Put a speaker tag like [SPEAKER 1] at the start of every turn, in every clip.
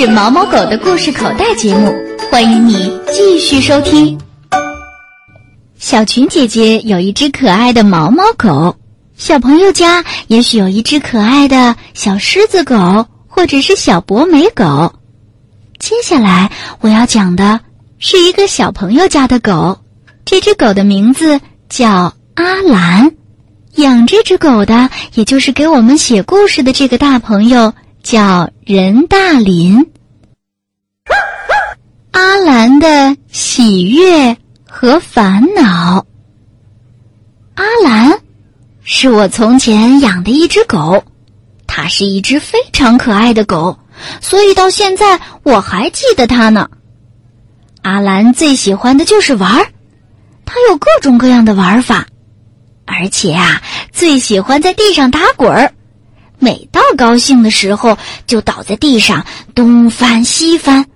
[SPEAKER 1] 是毛毛狗的故事口袋节目，欢迎你继续收听。小群姐姐有一只可爱的毛毛狗，小朋友家也许有一只可爱的小狮子狗，或者是小博美狗。接下来我要讲的是一个小朋友家的狗，这只狗的名字叫阿兰。养这只狗的，也就是给我们写故事的这个大朋友，叫任大林。阿兰的喜悦和烦恼。阿兰是我从前养的一只狗，它是一只非常可爱的狗，所以到现在我还记得它呢。阿兰最喜欢的就是玩儿，它有各种各样的玩法。而且啊，最喜欢在地上打滚儿。每到高兴的时候，就倒在地上东翻西翻，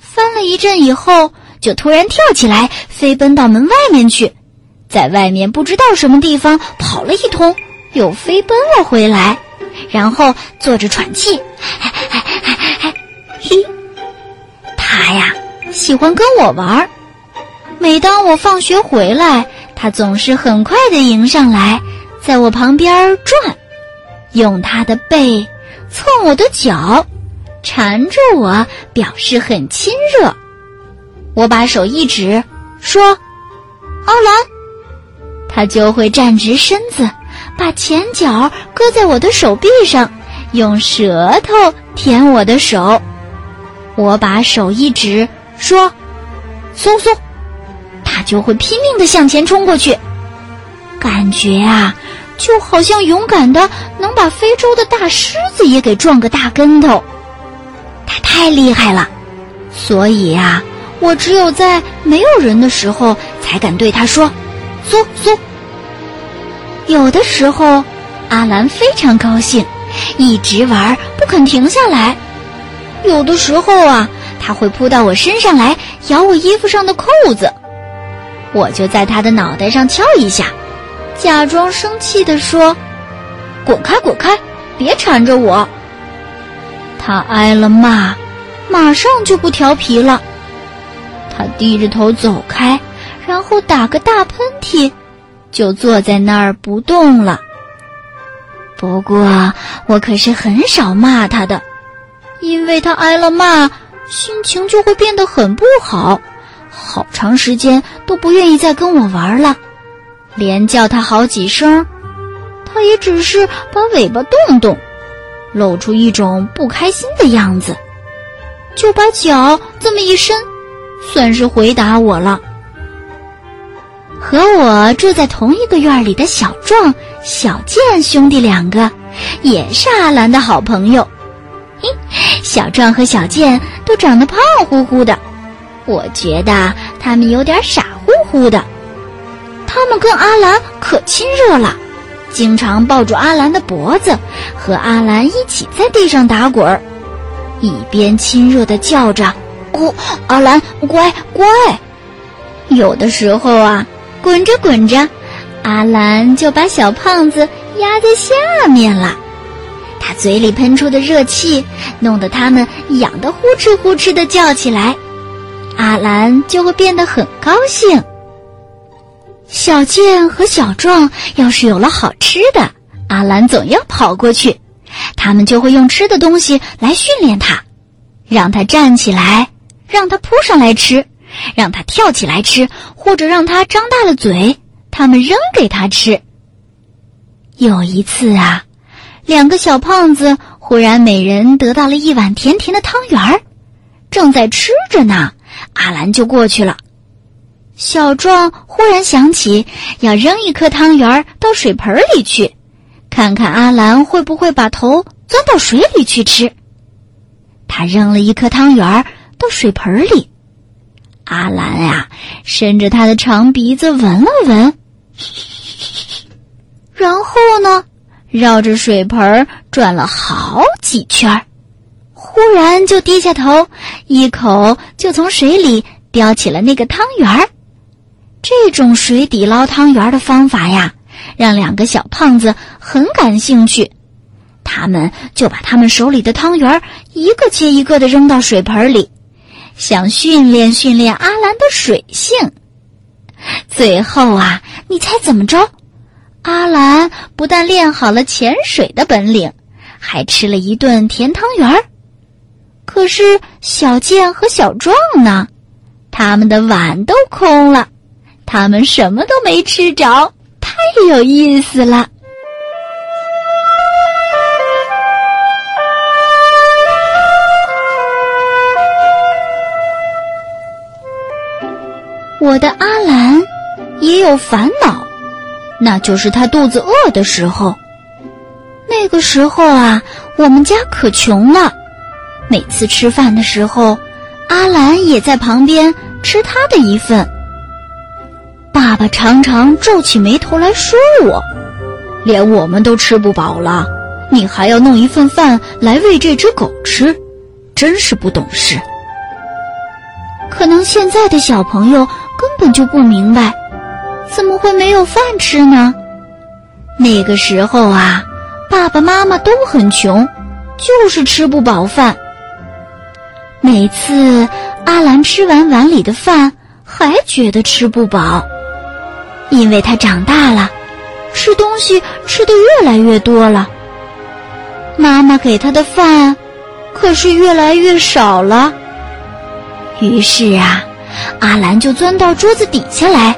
[SPEAKER 1] 翻了一阵以后，就突然跳起来，飞奔到门外面去，在外面不知道什么地方跑了一通，又飞奔了回来，然后坐着喘气。嘿，他呀，喜欢跟我玩儿。每当我放学回来。他总是很快的迎上来，在我旁边转，用他的背蹭我的脚，缠着我，表示很亲热。我把手一指，说：“阿兰。”他就会站直身子，把前脚搁在我的手臂上，用舌头舔我的手。我把手一指，说：“松松。”他就会拼命的向前冲过去，感觉啊，就好像勇敢的能把非洲的大狮子也给撞个大跟头。他太厉害了，所以啊，我只有在没有人的时候才敢对他说：“嗖嗖。”有的时候，阿兰非常高兴，一直玩不肯停下来；有的时候啊，他会扑到我身上来咬我衣服上的扣子。我就在他的脑袋上敲一下，假装生气地说：“滚开，滚开，别缠着我。”他挨了骂，马上就不调皮了。他低着头走开，然后打个大喷嚏，就坐在那儿不动了。不过我可是很少骂他的，因为他挨了骂，心情就会变得很不好。好长时间都不愿意再跟我玩了，连叫他好几声，他也只是把尾巴动动，露出一种不开心的样子，就把脚这么一伸，算是回答我了。和我住在同一个院里的小壮、小健兄弟两个，也是阿兰的好朋友。嘿，小壮和小健都长得胖乎乎的。我觉得他们有点傻乎乎的，他们跟阿兰可亲热了，经常抱住阿兰的脖子，和阿兰一起在地上打滚儿，一边亲热的叫着：“哦，阿兰，乖乖。”有的时候啊，滚着滚着，阿兰就把小胖子压在下面了，他嘴里喷出的热气，弄得他们痒得呼哧呼哧的叫起来。阿兰就会变得很高兴。小健和小壮要是有了好吃的，阿兰总要跑过去，他们就会用吃的东西来训练他，让他站起来，让他扑上来吃，让他跳起来吃，或者让他张大了嘴，他们扔给他吃。有一次啊，两个小胖子忽然每人得到了一碗甜甜的汤圆儿，正在吃着呢。阿兰就过去了，小壮忽然想起要扔一颗汤圆到水盆里去，看看阿兰会不会把头钻到水里去吃。他扔了一颗汤圆到水盆里，阿兰呀，伸着他的长鼻子闻了闻，然后呢，绕着水盆转了好几圈。忽然就低下头，一口就从水里叼起了那个汤圆儿。这种水底捞汤圆的方法呀，让两个小胖子很感兴趣。他们就把他们手里的汤圆一个接一个的扔到水盆里，想训练训练阿兰的水性。最后啊，你猜怎么着？阿兰不但练好了潜水的本领，还吃了一顿甜汤圆儿。可是小健和小壮呢？他们的碗都空了，他们什么都没吃着，太有意思了。我的阿兰也有烦恼，那就是他肚子饿的时候。那个时候啊，我们家可穷了，每次吃饭的时候，阿兰也在旁边吃他的一份。爸爸常常皱起眉头来说我：“连我们都吃不饱了，你还要弄一份饭来喂这只狗吃，真是不懂事。”可能现在的小朋友。根本就不明白，怎么会没有饭吃呢？那个时候啊，爸爸妈妈都很穷，就是吃不饱饭。每次阿兰吃完碗里的饭，还觉得吃不饱，因为他长大了，吃东西吃的越来越多了。妈妈给他的饭，可是越来越少了。于是啊。阿兰就钻到桌子底下来，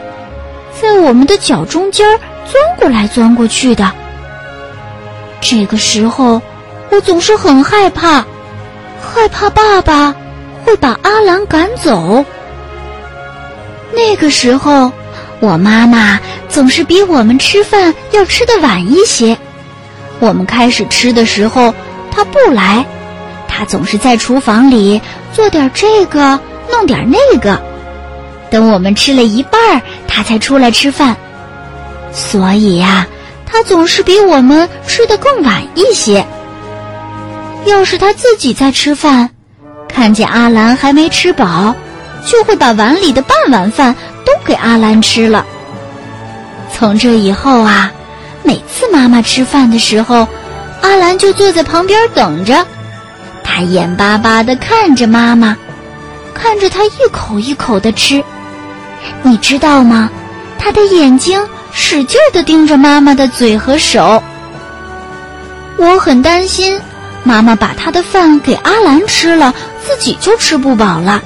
[SPEAKER 1] 在我们的脚中间钻过来钻过去的。这个时候，我总是很害怕，害怕爸爸会把阿兰赶走。那个时候，我妈妈总是比我们吃饭要吃的晚一些。我们开始吃的时候，她不来，她总是在厨房里做点这个，弄点那个。等我们吃了一半儿，他才出来吃饭，所以呀，他总是比我们吃的更晚一些。要是他自己在吃饭，看见阿兰还没吃饱，就会把碗里的半碗饭给阿兰吃了。从这以后啊，每次妈妈吃饭的时候，阿兰就坐在旁边等着，他眼巴巴地看着妈妈，看着他一口一口地吃。你知道吗？他的眼睛使劲地盯着妈妈的嘴和手。我很担心，妈妈把他的饭给阿兰吃了，自己就吃不饱了。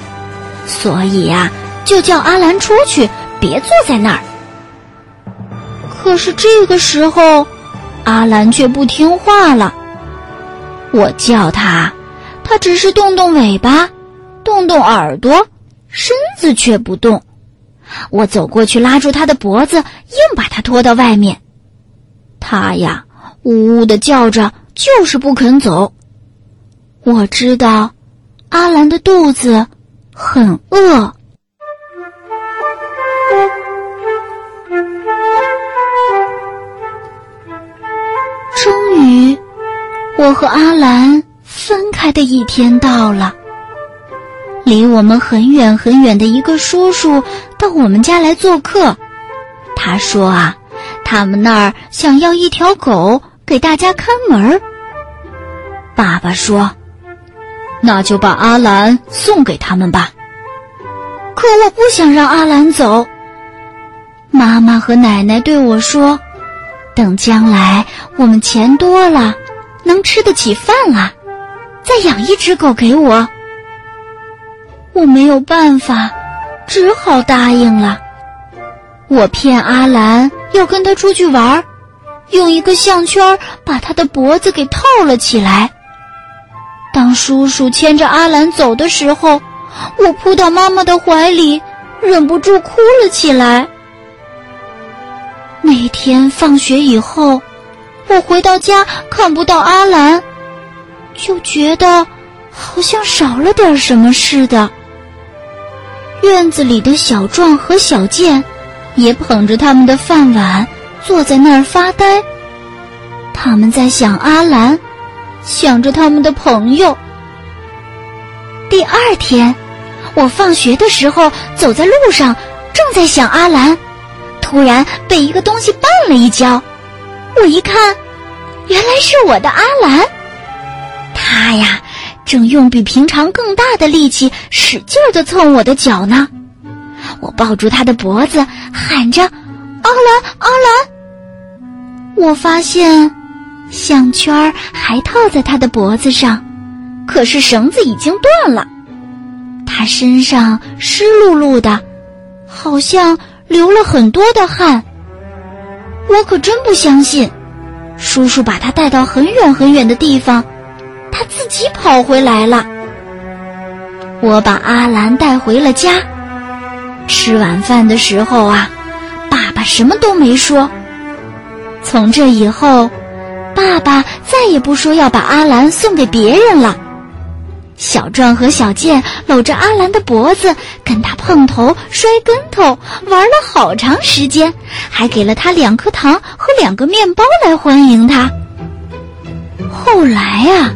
[SPEAKER 1] 所以呀，就叫阿兰出去，别坐在那儿。可是这个时候，阿兰却不听话了。我叫他，他只是动动尾巴，动动耳朵，身子却不动。我走过去拉住他的脖子，硬把他拖到外面。他呀，呜呜的叫着，就是不肯走。我知道，阿兰的肚子很饿。我和阿兰分开的一天到了。离我们很远很远的一个叔叔到我们家来做客，他说啊，他们那儿想要一条狗给大家看门。爸爸说，那就把阿兰送给他们吧。可我不想让阿兰走。妈妈和奶奶对我说，等将来我们钱多了，能吃得起饭了，再养一只狗给我。我没有办法，只好答应了。我骗阿兰要跟他出去玩，用一个项圈把他的脖子给套了起来。当叔叔牵着阿兰走的时候，我扑到妈妈的怀里，忍不住哭了起来。那天放学以后，我回到家看不到阿兰，就觉得好像少了点什么似的。院子里的小壮和小健，也捧着他们的饭碗，坐在那儿发呆。他们在想阿兰，想着他们的朋友。第二天，我放学的时候走在路上，正在想阿兰，突然被一个东西绊了一跤。我一看，原来是我的阿兰，他呀，正用比平常更大的力气使劲儿的蹭我的脚呢。我抱住他的脖子，喊着：“阿兰，阿兰！”我发现项圈还套在他的脖子上，可是绳子已经断了。他身上湿漉漉的，好像流了很多的汗。我可真不相信。叔叔把他带到很远很远的地方，他自己跑回来了。我把阿兰带回了家。吃晚饭的时候啊，爸爸什么都没说。从这以后，爸爸再也不说要把阿兰送给别人了。小壮和小健搂着阿兰的脖子，跟他碰头、摔跟头，玩了好长时间，还给了他两颗糖和两个面包来欢迎他。后来啊，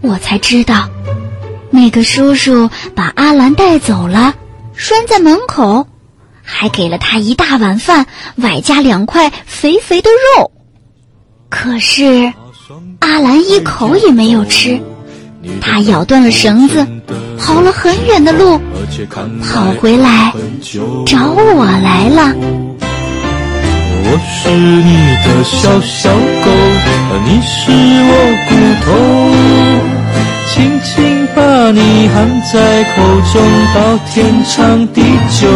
[SPEAKER 1] 我才知道，那个叔叔把阿兰带走了，拴在门口，还给了他一大碗饭，外加两块肥肥的肉。可是，阿兰一口也没有吃。他咬断了绳子，跑了很远的路，跑回来找我来了。
[SPEAKER 2] 我是你的小小狗，你是我骨头，轻轻把你含在口中，到天长地久。